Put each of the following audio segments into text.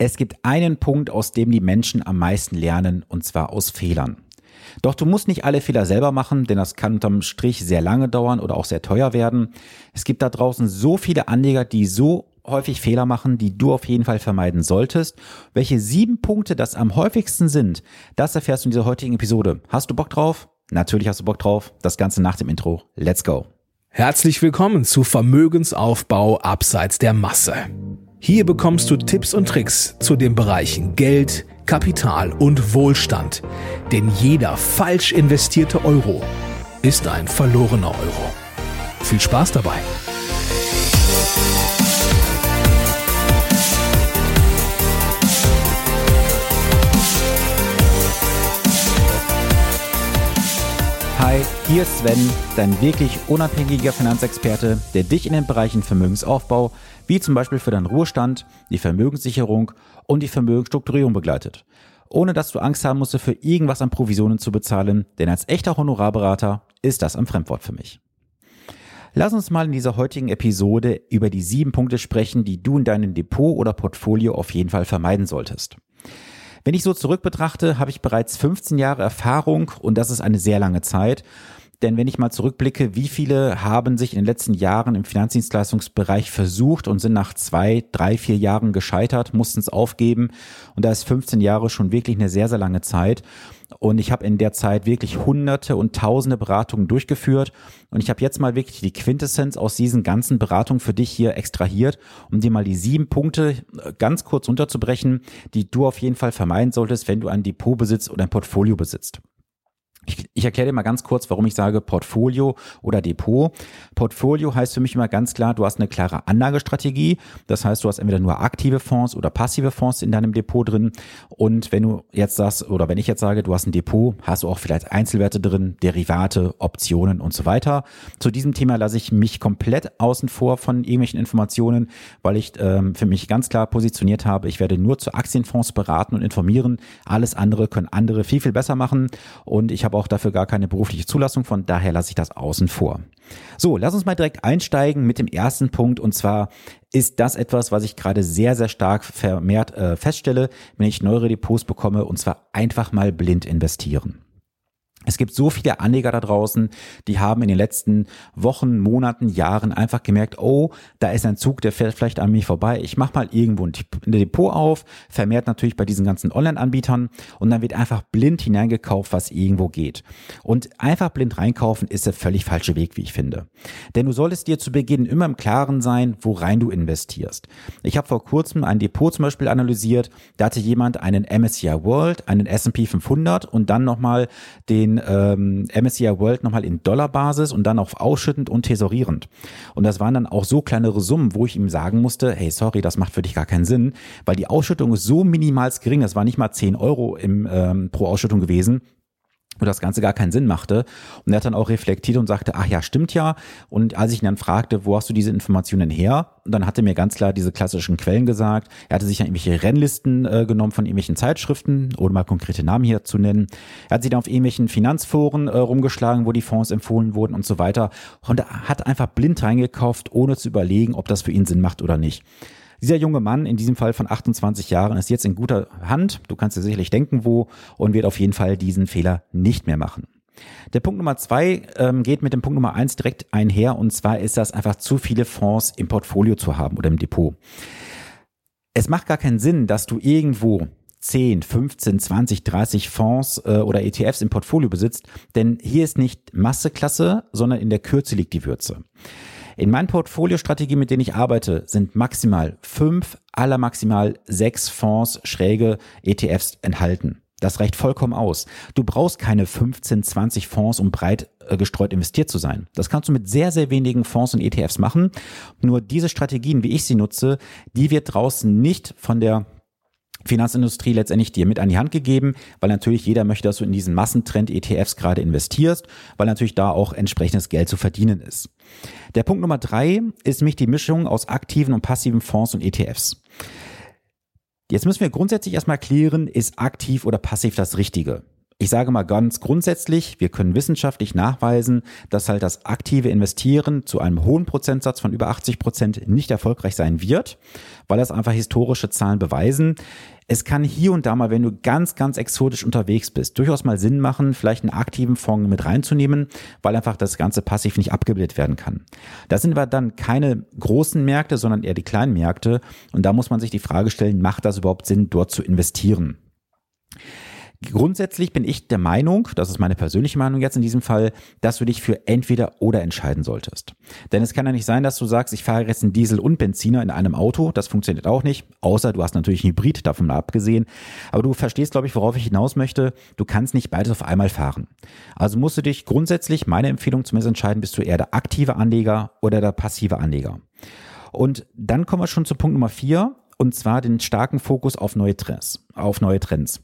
Es gibt einen Punkt, aus dem die Menschen am meisten lernen, und zwar aus Fehlern. Doch du musst nicht alle Fehler selber machen, denn das kann unterm Strich sehr lange dauern oder auch sehr teuer werden. Es gibt da draußen so viele Anleger, die so häufig Fehler machen, die du auf jeden Fall vermeiden solltest. Welche sieben Punkte das am häufigsten sind, das erfährst du in dieser heutigen Episode. Hast du Bock drauf? Natürlich hast du Bock drauf. Das Ganze nach dem Intro. Let's go. Herzlich willkommen zu Vermögensaufbau abseits der Masse. Hier bekommst du Tipps und Tricks zu den Bereichen Geld, Kapital und Wohlstand. Denn jeder falsch investierte Euro ist ein verlorener Euro. Viel Spaß dabei! Hi, hier ist Sven, dein wirklich unabhängiger Finanzexperte, der dich in den Bereichen Vermögensaufbau, wie zum Beispiel für deinen Ruhestand, die Vermögenssicherung und die Vermögensstrukturierung begleitet. Ohne dass du Angst haben musst, für irgendwas an Provisionen zu bezahlen, denn als echter Honorarberater ist das ein Fremdwort für mich. Lass uns mal in dieser heutigen Episode über die sieben Punkte sprechen, die du in deinem Depot oder Portfolio auf jeden Fall vermeiden solltest. Wenn ich so zurück betrachte, habe ich bereits 15 Jahre Erfahrung und das ist eine sehr lange Zeit. Denn wenn ich mal zurückblicke, wie viele haben sich in den letzten Jahren im Finanzdienstleistungsbereich versucht und sind nach zwei, drei, vier Jahren gescheitert, mussten es aufgeben. Und da ist 15 Jahre schon wirklich eine sehr, sehr lange Zeit. Und ich habe in der Zeit wirklich hunderte und tausende Beratungen durchgeführt. Und ich habe jetzt mal wirklich die Quintessenz aus diesen ganzen Beratungen für dich hier extrahiert, um dir mal die sieben Punkte äh, ganz kurz unterzubrechen, die du auf jeden Fall vermeiden solltest, wenn du ein Depot besitzt oder ein Portfolio besitzt. Ich, ich erkläre dir mal ganz kurz, warum ich sage Portfolio oder Depot. Portfolio heißt für mich immer ganz klar, du hast eine klare Anlagestrategie. Das heißt, du hast entweder nur aktive Fonds oder passive Fonds in deinem Depot drin. Und wenn du jetzt sagst, oder wenn ich jetzt sage, du hast ein Depot, hast du auch vielleicht Einzelwerte drin, Derivate, Optionen und so weiter. Zu diesem Thema lasse ich mich komplett außen vor von irgendwelchen Informationen, weil ich ähm, für mich ganz klar positioniert habe, ich werde nur zu Aktienfonds beraten und informieren. Alles andere können andere viel, viel besser machen. Und ich habe auch dafür gar keine berufliche Zulassung, von daher lasse ich das außen vor. So, lass uns mal direkt einsteigen mit dem ersten Punkt und zwar ist das etwas, was ich gerade sehr, sehr stark vermehrt äh, feststelle, wenn ich neuere Depots bekomme und zwar einfach mal blind investieren. Es gibt so viele Anleger da draußen, die haben in den letzten Wochen, Monaten, Jahren einfach gemerkt, oh, da ist ein Zug, der fährt vielleicht an mir vorbei. Ich mache mal irgendwo ein Depot auf, vermehrt natürlich bei diesen ganzen Online-Anbietern und dann wird einfach blind hineingekauft, was irgendwo geht. Und einfach blind reinkaufen ist der völlig falsche Weg, wie ich finde. Denn du solltest dir zu Beginn immer im Klaren sein, worein du investierst. Ich habe vor kurzem ein Depot zum Beispiel analysiert, da hatte jemand einen MSCI World, einen S&P 500 und dann nochmal den ähm, MSCI World nochmal in Dollarbasis und dann auf ausschüttend und tesorierend. Und das waren dann auch so kleinere Summen, wo ich ihm sagen musste, hey, sorry, das macht für dich gar keinen Sinn, weil die Ausschüttung ist so minimal gering, das war nicht mal 10 Euro im, ähm, pro Ausschüttung gewesen, wo das Ganze gar keinen Sinn machte. Und er hat dann auch reflektiert und sagte, ach ja, stimmt ja. Und als ich ihn dann fragte, wo hast du diese Informationen her? dann hat er mir ganz klar diese klassischen Quellen gesagt. Er hatte sich dann irgendwelche Rennlisten äh, genommen von irgendwelchen Zeitschriften, ohne mal konkrete Namen hier zu nennen. Er hat sich dann auf irgendwelchen Finanzforen äh, rumgeschlagen, wo die Fonds empfohlen wurden und so weiter. Und er hat einfach blind reingekauft, ohne zu überlegen, ob das für ihn Sinn macht oder nicht. Dieser junge Mann, in diesem Fall von 28 Jahren, ist jetzt in guter Hand. Du kannst dir sicherlich denken, wo und wird auf jeden Fall diesen Fehler nicht mehr machen. Der Punkt Nummer zwei ähm, geht mit dem Punkt Nummer eins direkt einher und zwar ist das einfach zu viele Fonds im Portfolio zu haben oder im Depot. Es macht gar keinen Sinn, dass du irgendwo 10, 15, 20, 30 Fonds äh, oder ETFs im Portfolio besitzt, denn hier ist nicht Masseklasse, sondern in der Kürze liegt die Würze. In meinen Portfoliostrategien, mit denen ich arbeite, sind maximal fünf, aller maximal sechs Fonds, schräge ETFs enthalten. Das reicht vollkommen aus. Du brauchst keine 15, 20 Fonds, um breit äh, gestreut investiert zu sein. Das kannst du mit sehr, sehr wenigen Fonds und ETFs machen. Nur diese Strategien, wie ich sie nutze, die wird draußen nicht von der Finanzindustrie letztendlich dir mit an die Hand gegeben, weil natürlich jeder möchte, dass du in diesen Massentrend ETFs gerade investierst, weil natürlich da auch entsprechendes Geld zu verdienen ist. Der Punkt Nummer drei ist mich die Mischung aus aktiven und passiven Fonds und ETFs. Jetzt müssen wir grundsätzlich erstmal klären, ist aktiv oder passiv das Richtige? Ich sage mal ganz grundsätzlich, wir können wissenschaftlich nachweisen, dass halt das aktive Investieren zu einem hohen Prozentsatz von über 80 Prozent nicht erfolgreich sein wird, weil das einfach historische Zahlen beweisen. Es kann hier und da mal, wenn du ganz, ganz exotisch unterwegs bist, durchaus mal Sinn machen, vielleicht einen aktiven Fonds mit reinzunehmen, weil einfach das Ganze passiv nicht abgebildet werden kann. Da sind wir dann keine großen Märkte, sondern eher die kleinen Märkte. Und da muss man sich die Frage stellen, macht das überhaupt Sinn, dort zu investieren? Grundsätzlich bin ich der Meinung, das ist meine persönliche Meinung jetzt in diesem Fall, dass du dich für entweder oder entscheiden solltest. Denn es kann ja nicht sein, dass du sagst, ich fahre jetzt einen Diesel und Benziner in einem Auto. Das funktioniert auch nicht. Außer du hast natürlich einen Hybrid, davon mal abgesehen. Aber du verstehst, glaube ich, worauf ich hinaus möchte. Du kannst nicht beides auf einmal fahren. Also musst du dich grundsätzlich, meine Empfehlung zumindest entscheiden, bist du eher der aktive Anleger oder der passive Anleger. Und dann kommen wir schon zu Punkt Nummer vier. Und zwar den starken Fokus auf neue Trends, auf neue Trends.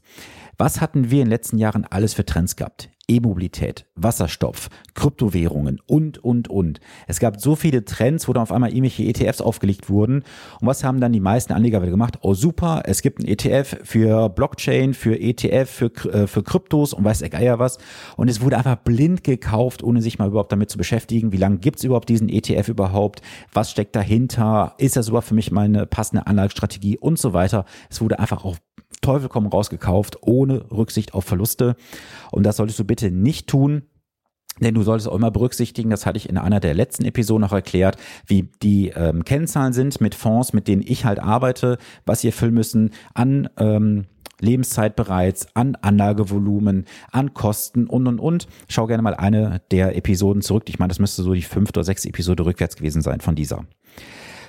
Was hatten wir in den letzten Jahren alles für Trends gehabt? E-Mobilität, Wasserstoff, Kryptowährungen und, und, und. Es gab so viele Trends, wo dann auf einmal irgendwelche ETFs aufgelegt wurden. Und was haben dann die meisten Anleger wieder gemacht? Oh super, es gibt ein ETF für Blockchain, für ETF, für, äh, für Kryptos und weiß der Geier was. Und es wurde einfach blind gekauft, ohne sich mal überhaupt damit zu beschäftigen. Wie lange gibt's überhaupt diesen ETF überhaupt? Was steckt dahinter? Ist das überhaupt für mich meine passende Anlagestrategie und so weiter? Es wurde einfach auf Teufel komm raus gekauft, ohne Rücksicht auf Verluste. Und das solltest du bitte nicht tun. Denn du solltest auch immer berücksichtigen, das hatte ich in einer der letzten Episoden noch erklärt, wie die ähm, Kennzahlen sind mit Fonds, mit denen ich halt arbeite, was sie erfüllen müssen an ähm, Lebenszeit bereits, an Anlagevolumen, an Kosten und und und. Schau gerne mal eine der Episoden zurück. Ich meine, das müsste so die fünfte oder sechste Episode rückwärts gewesen sein von dieser.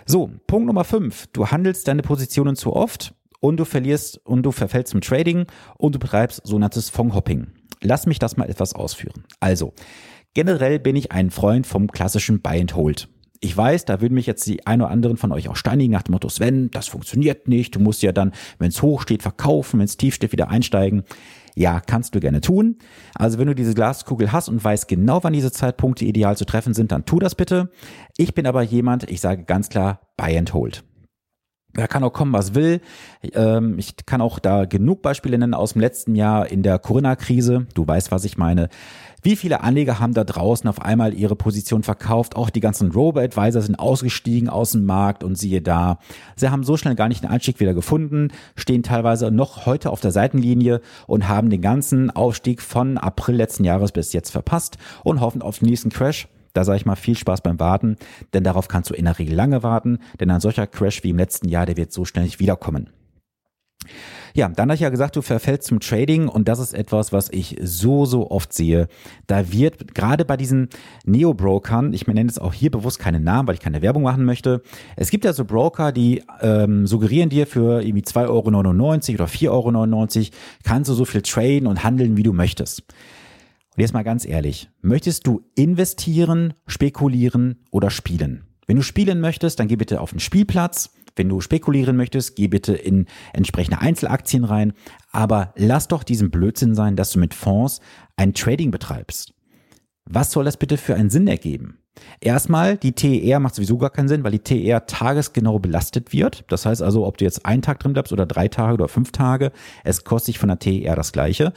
So, Punkt Nummer fünf. Du handelst deine Positionen zu oft und du verlierst und du verfällst zum Trading und du betreibst sogenanntes Fondhopping. Lass mich das mal etwas ausführen. Also, generell bin ich ein Freund vom klassischen Buy and Hold. Ich weiß, da würden mich jetzt die ein oder anderen von euch auch steinigen nach dem Motto, Sven, das funktioniert nicht. Du musst ja dann, wenn es hoch steht, verkaufen, wenn es tief steht, wieder einsteigen. Ja, kannst du gerne tun. Also wenn du diese Glaskugel hast und weißt genau, wann diese Zeitpunkte ideal zu treffen sind, dann tu das bitte. Ich bin aber jemand, ich sage ganz klar, Buy and Hold. Da kann auch kommen, was will. Ähm, ich kann auch da genug Beispiele nennen aus dem letzten Jahr in der Corona-Krise. Du weißt, was ich meine. Wie viele Anleger haben da draußen auf einmal ihre Position verkauft? Auch die ganzen Robo-Advisor sind ausgestiegen aus dem Markt und siehe da. Sie haben so schnell gar nicht den Einstieg wieder gefunden, stehen teilweise noch heute auf der Seitenlinie und haben den ganzen Aufstieg von April letzten Jahres bis jetzt verpasst und hoffen auf den nächsten Crash. Da sage ich mal viel Spaß beim Warten, denn darauf kannst du in der Regel lange warten, denn ein solcher Crash wie im letzten Jahr, der wird so schnell nicht wiederkommen. Ja, dann habe ich ja gesagt, du verfällst zum Trading und das ist etwas, was ich so, so oft sehe. Da wird gerade bei diesen Neo-Brokern, ich nenne jetzt auch hier bewusst keine Namen, weil ich keine Werbung machen möchte. Es gibt ja so Broker, die ähm, suggerieren dir für irgendwie 2,99 Euro oder 4,99 Euro kannst du so viel traden und handeln, wie du möchtest. Und jetzt mal ganz ehrlich, möchtest du investieren, spekulieren oder spielen? Wenn du spielen möchtest, dann geh bitte auf den Spielplatz. Wenn du spekulieren möchtest, geh bitte in entsprechende Einzelaktien rein. Aber lass doch diesen Blödsinn sein, dass du mit Fonds ein Trading betreibst. Was soll das bitte für einen Sinn ergeben? Erstmal, die TER macht sowieso gar keinen Sinn, weil die TER tagesgenau belastet wird. Das heißt also, ob du jetzt einen Tag drin bleibst oder drei Tage oder fünf Tage, es kostet dich von der TER das gleiche.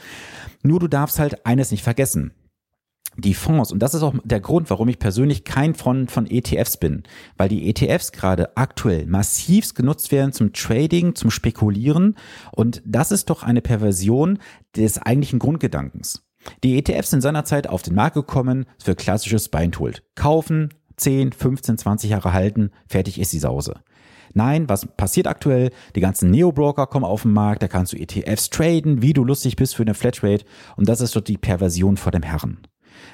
Nur du darfst halt eines nicht vergessen. Die Fonds, und das ist auch der Grund, warum ich persönlich kein Freund von ETFs bin, weil die ETFs gerade aktuell massivst genutzt werden zum Trading, zum Spekulieren und das ist doch eine Perversion des eigentlichen Grundgedankens. Die ETFs sind seinerzeit auf den Markt gekommen für klassisches Buy and Hold. Kaufen, 10, 15, 20 Jahre halten, fertig ist die Sause. Nein, was passiert aktuell? Die ganzen Neo-Broker kommen auf den Markt, da kannst du ETFs traden, wie du lustig bist für eine Flatrate und das ist doch die Perversion vor dem Herren.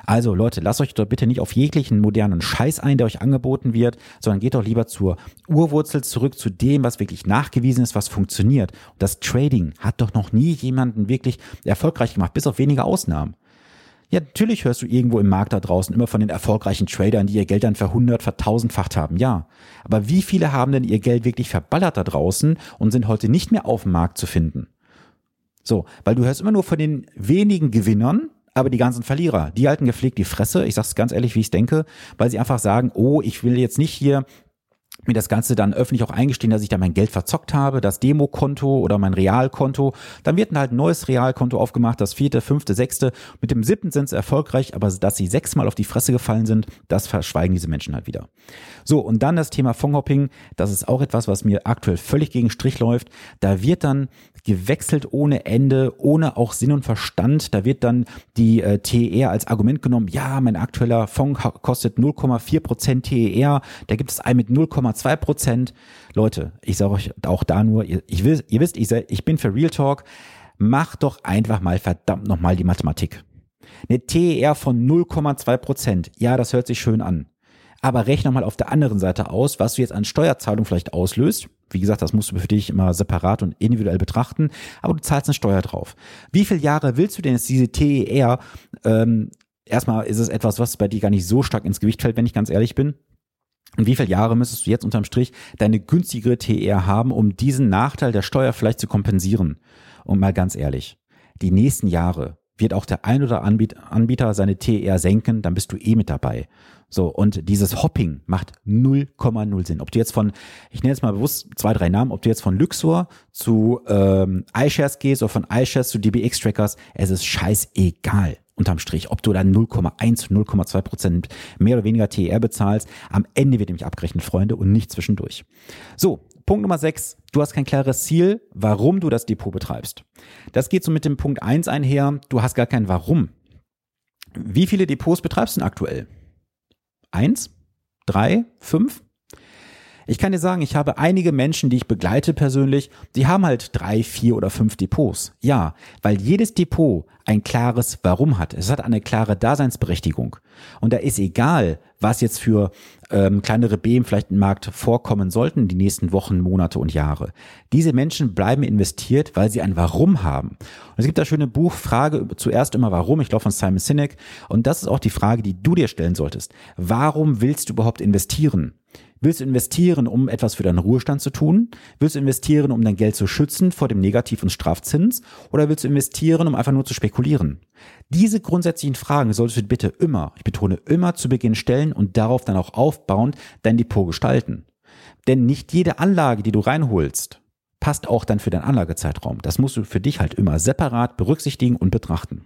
Also Leute, lasst euch doch bitte nicht auf jeglichen modernen Scheiß ein, der euch angeboten wird, sondern geht doch lieber zur Urwurzel zurück, zu dem, was wirklich nachgewiesen ist, was funktioniert. Und das Trading hat doch noch nie jemanden wirklich erfolgreich gemacht, bis auf wenige Ausnahmen. Ja, natürlich hörst du irgendwo im Markt da draußen immer von den erfolgreichen Tradern, die ihr Geld dann verhundert, vertausendfacht haben. Ja. Aber wie viele haben denn ihr Geld wirklich verballert da draußen und sind heute nicht mehr auf dem Markt zu finden? So, weil du hörst immer nur von den wenigen Gewinnern, aber die ganzen Verlierer, die halten gepflegt die Fresse. Ich sag's ganz ehrlich, wie ich denke, weil sie einfach sagen, oh, ich will jetzt nicht hier mir das Ganze dann öffentlich auch eingestehen, dass ich da mein Geld verzockt habe, das Demokonto oder mein Realkonto. Dann wird halt ein neues Realkonto aufgemacht, das vierte, fünfte, sechste. Mit dem siebten sind sie erfolgreich, aber dass sie sechsmal auf die Fresse gefallen sind, das verschweigen diese Menschen halt wieder. So, und dann das Thema Fondhopping, das ist auch etwas, was mir aktuell völlig gegen Strich läuft. Da wird dann gewechselt ohne Ende, ohne auch Sinn und Verstand. Da wird dann die äh, TER als Argument genommen, ja, mein aktueller Fonds kostet 0,4 Prozent TER, da gibt es einen mit 0,2 Prozent. Leute, ich sage euch auch da nur, ihr, ich will, ihr wisst, ich, ich bin für Real Talk, macht doch einfach mal verdammt nochmal die Mathematik. Eine TER von 0,2 Prozent, ja, das hört sich schön an. Aber rechne mal auf der anderen Seite aus, was du jetzt an Steuerzahlung vielleicht auslöst. Wie gesagt, das musst du für dich immer separat und individuell betrachten, aber du zahlst eine Steuer drauf. Wie viele Jahre willst du denn jetzt diese TER? Ähm, erstmal ist es etwas, was bei dir gar nicht so stark ins Gewicht fällt, wenn ich ganz ehrlich bin. Und wie viele Jahre müsstest du jetzt unterm Strich deine günstigere TER haben, um diesen Nachteil der Steuer vielleicht zu kompensieren? Und mal ganz ehrlich, die nächsten Jahre wird auch der ein oder Anbieter seine TER senken, dann bist du eh mit dabei. So, und dieses Hopping macht 0,0 Sinn. Ob du jetzt von, ich nenne jetzt mal bewusst zwei, drei Namen, ob du jetzt von Luxor zu ähm, iShares gehst oder von iShares zu DBX-Trackers, es ist scheißegal unterm Strich, ob du dann 0,1, 0,2 Prozent mehr oder weniger TER bezahlst. Am Ende wird nämlich abgerechnet, Freunde, und nicht zwischendurch. So, Punkt Nummer 6. Du hast kein klares Ziel, warum du das Depot betreibst. Das geht so mit dem Punkt 1 einher. Du hast gar kein Warum. Wie viele Depots betreibst du denn aktuell? Eins? Drei? Fünf? Ich kann dir sagen, ich habe einige Menschen, die ich begleite persönlich, die haben halt drei, vier oder fünf Depots. Ja, weil jedes Depot ein klares Warum hat. Es hat eine klare Daseinsberechtigung. Und da ist egal, was jetzt für ähm, kleinere Beben vielleicht im Markt vorkommen sollten, die nächsten Wochen, Monate und Jahre. Diese Menschen bleiben investiert, weil sie ein Warum haben. Und es gibt das schöne Buch Frage zuerst immer Warum, ich glaube von Simon Sinek. Und das ist auch die Frage, die du dir stellen solltest. Warum willst du überhaupt investieren? Willst du investieren, um etwas für deinen Ruhestand zu tun? Willst du investieren, um dein Geld zu schützen vor dem Negativ- und Strafzins? Oder willst du investieren, um einfach nur zu spekulieren? Diese grundsätzlichen Fragen solltest du bitte immer, ich betone immer zu Beginn stellen und darauf dann auch aufbauend dein Depot gestalten. Denn nicht jede Anlage, die du reinholst, passt auch dann für deinen Anlagezeitraum. Das musst du für dich halt immer separat berücksichtigen und betrachten.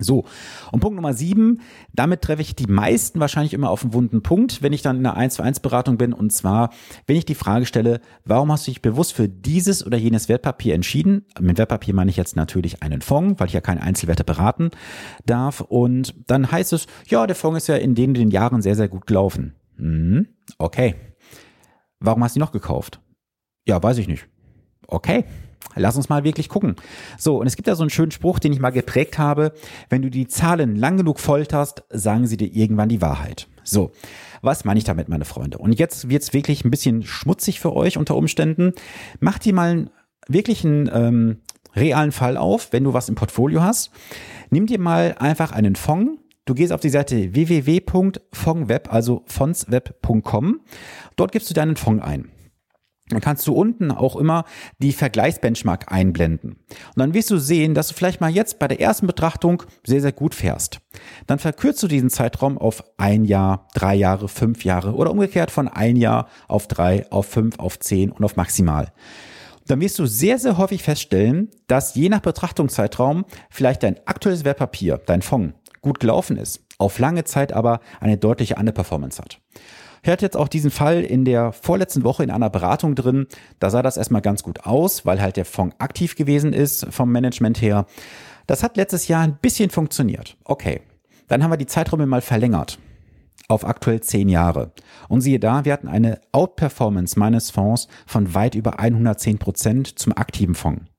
So, und Punkt Nummer sieben, damit treffe ich die meisten wahrscheinlich immer auf einen wunden Punkt, wenn ich dann in einer 1 zu 1 Beratung bin. Und zwar, wenn ich die Frage stelle, warum hast du dich bewusst für dieses oder jenes Wertpapier entschieden? Mit Wertpapier meine ich jetzt natürlich einen Fonds, weil ich ja keine Einzelwerte beraten darf. Und dann heißt es, ja, der Fonds ist ja in den, den Jahren sehr, sehr gut gelaufen. Hm, okay. Warum hast du ihn noch gekauft? Ja, weiß ich nicht. Okay. Lass uns mal wirklich gucken. So, und es gibt da so einen schönen Spruch, den ich mal geprägt habe. Wenn du die Zahlen lang genug folterst, sagen sie dir irgendwann die Wahrheit. So, was meine ich damit, meine Freunde? Und jetzt wird's wirklich ein bisschen schmutzig für euch unter Umständen. Macht dir mal wirklich einen ähm, realen Fall auf, wenn du was im Portfolio hast. Nimm dir mal einfach einen Fonds, Du gehst auf die Seite www.fondweb, also fondsweb.com. Dort gibst du deinen Fonds ein. Dann kannst du unten auch immer die Vergleichsbenchmark einblenden. Und dann wirst du sehen, dass du vielleicht mal jetzt bei der ersten Betrachtung sehr, sehr gut fährst. Dann verkürzt du diesen Zeitraum auf ein Jahr, drei Jahre, fünf Jahre oder umgekehrt von ein Jahr auf drei, auf fünf, auf zehn und auf maximal. Dann wirst du sehr, sehr häufig feststellen, dass je nach Betrachtungszeitraum vielleicht dein aktuelles Wertpapier, dein Fonds, gut gelaufen ist, auf lange Zeit aber eine deutliche Underperformance hat. Ich hatte jetzt auch diesen Fall in der vorletzten Woche in einer Beratung drin. Da sah das erstmal ganz gut aus, weil halt der Fonds aktiv gewesen ist vom Management her. Das hat letztes Jahr ein bisschen funktioniert. Okay. Dann haben wir die Zeiträume mal verlängert auf aktuell zehn Jahre. Und siehe da, wir hatten eine Outperformance meines Fonds von weit über 110 Prozent zum aktiven Fonds.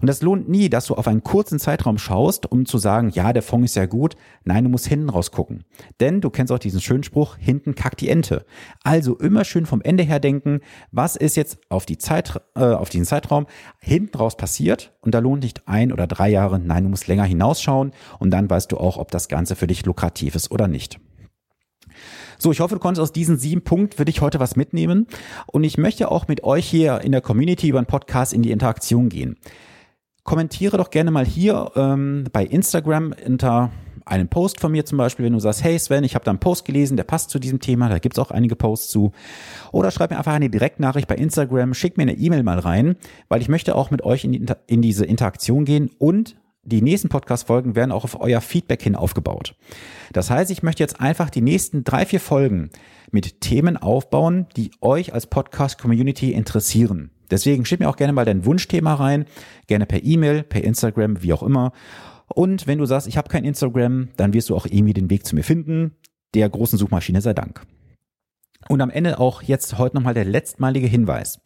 Und das lohnt nie, dass du auf einen kurzen Zeitraum schaust, um zu sagen, ja, der Fonds ist ja gut. Nein, du musst hinten raus gucken. Denn du kennst auch diesen schönen Spruch, hinten kackt die Ente. Also immer schön vom Ende her denken, was ist jetzt auf die Zeit, äh, auf diesen Zeitraum hinten raus passiert? Und da lohnt nicht ein oder drei Jahre. Nein, du musst länger hinausschauen und dann weißt du auch, ob das Ganze für dich lukrativ ist oder nicht. So, ich hoffe, du konntest aus diesen sieben Punkten für dich heute was mitnehmen. Und ich möchte auch mit euch hier in der Community über einen Podcast in die Interaktion gehen kommentiere doch gerne mal hier ähm, bei Instagram unter einen Post von mir zum Beispiel, wenn du sagst, hey Sven, ich habe da einen Post gelesen, der passt zu diesem Thema, da gibt's auch einige Posts zu. Oder schreib mir einfach eine Direktnachricht bei Instagram, schick mir eine E-Mail mal rein, weil ich möchte auch mit euch in, die, in diese Interaktion gehen und die nächsten Podcast-Folgen werden auch auf euer Feedback hin aufgebaut. Das heißt, ich möchte jetzt einfach die nächsten drei, vier Folgen mit Themen aufbauen, die euch als Podcast-Community interessieren. Deswegen schick mir auch gerne mal dein Wunschthema rein, gerne per E-Mail, per Instagram, wie auch immer. Und wenn du sagst, ich habe kein Instagram, dann wirst du auch irgendwie den Weg zu mir finden. Der großen Suchmaschine sei Dank. Und am Ende auch jetzt heute nochmal der letztmalige Hinweis.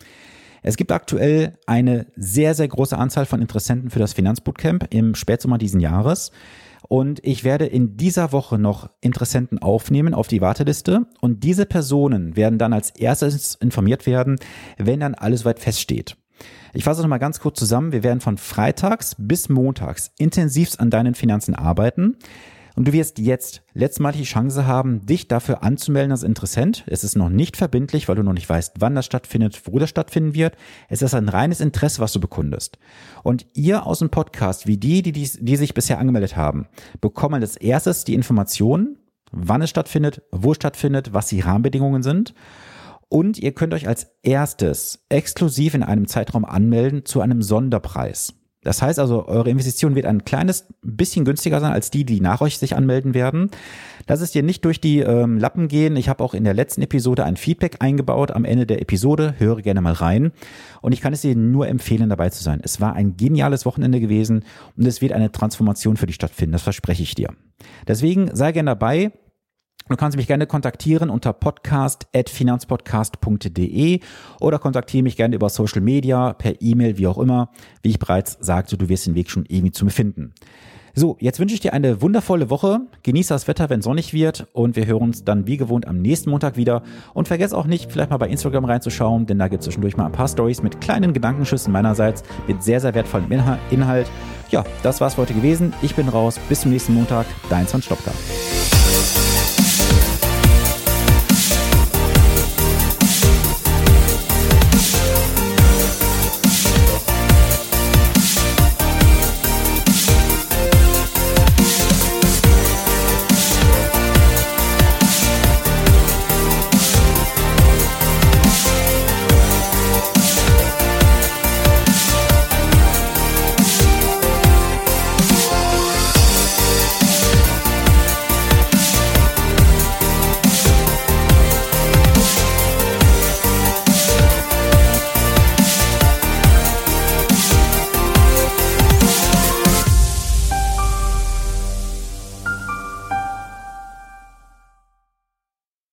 Es gibt aktuell eine sehr, sehr große Anzahl von Interessenten für das Finanzbootcamp im Spätsommer diesen Jahres. Und ich werde in dieser Woche noch Interessenten aufnehmen auf die Warteliste. Und diese Personen werden dann als erstes informiert werden, wenn dann alles weit feststeht. Ich fasse nochmal ganz kurz zusammen. Wir werden von freitags bis montags intensivst an deinen Finanzen arbeiten. Und du wirst jetzt letztmalig die Chance haben, dich dafür anzumelden als Interessent. Es ist noch nicht verbindlich, weil du noch nicht weißt, wann das stattfindet, wo das stattfinden wird. Es ist ein reines Interesse, was du bekundest. Und ihr aus dem Podcast, wie die, die, die, die sich bisher angemeldet haben, bekommen als erstes die Informationen, wann es stattfindet, wo es stattfindet, was die Rahmenbedingungen sind. Und ihr könnt euch als erstes exklusiv in einem Zeitraum anmelden zu einem Sonderpreis. Das heißt also, eure Investition wird ein kleines bisschen günstiger sein als die, die nach euch sich anmelden werden. Lass es dir nicht durch die ähm, Lappen gehen. Ich habe auch in der letzten Episode ein Feedback eingebaut am Ende der Episode. Höre gerne mal rein. Und ich kann es dir nur empfehlen, dabei zu sein. Es war ein geniales Wochenende gewesen und es wird eine Transformation für dich stattfinden. Das verspreche ich dir. Deswegen sei gerne dabei. Du kannst mich gerne kontaktieren unter podcast.finanzpodcast.de oder kontaktiere mich gerne über Social Media, per E-Mail, wie auch immer. Wie ich bereits sagte, du wirst den Weg schon irgendwie zu mir finden. So, jetzt wünsche ich dir eine wundervolle Woche. Genieß das Wetter, wenn sonnig wird. Und wir hören uns dann wie gewohnt am nächsten Montag wieder. Und vergiss auch nicht, vielleicht mal bei Instagram reinzuschauen, denn da gibt es zwischendurch mal ein paar Stories mit kleinen Gedankenschüssen meinerseits, mit sehr, sehr wertvollem Inhalt. Ja, das war's für heute gewesen. Ich bin raus. Bis zum nächsten Montag. Dein Sven Stopka.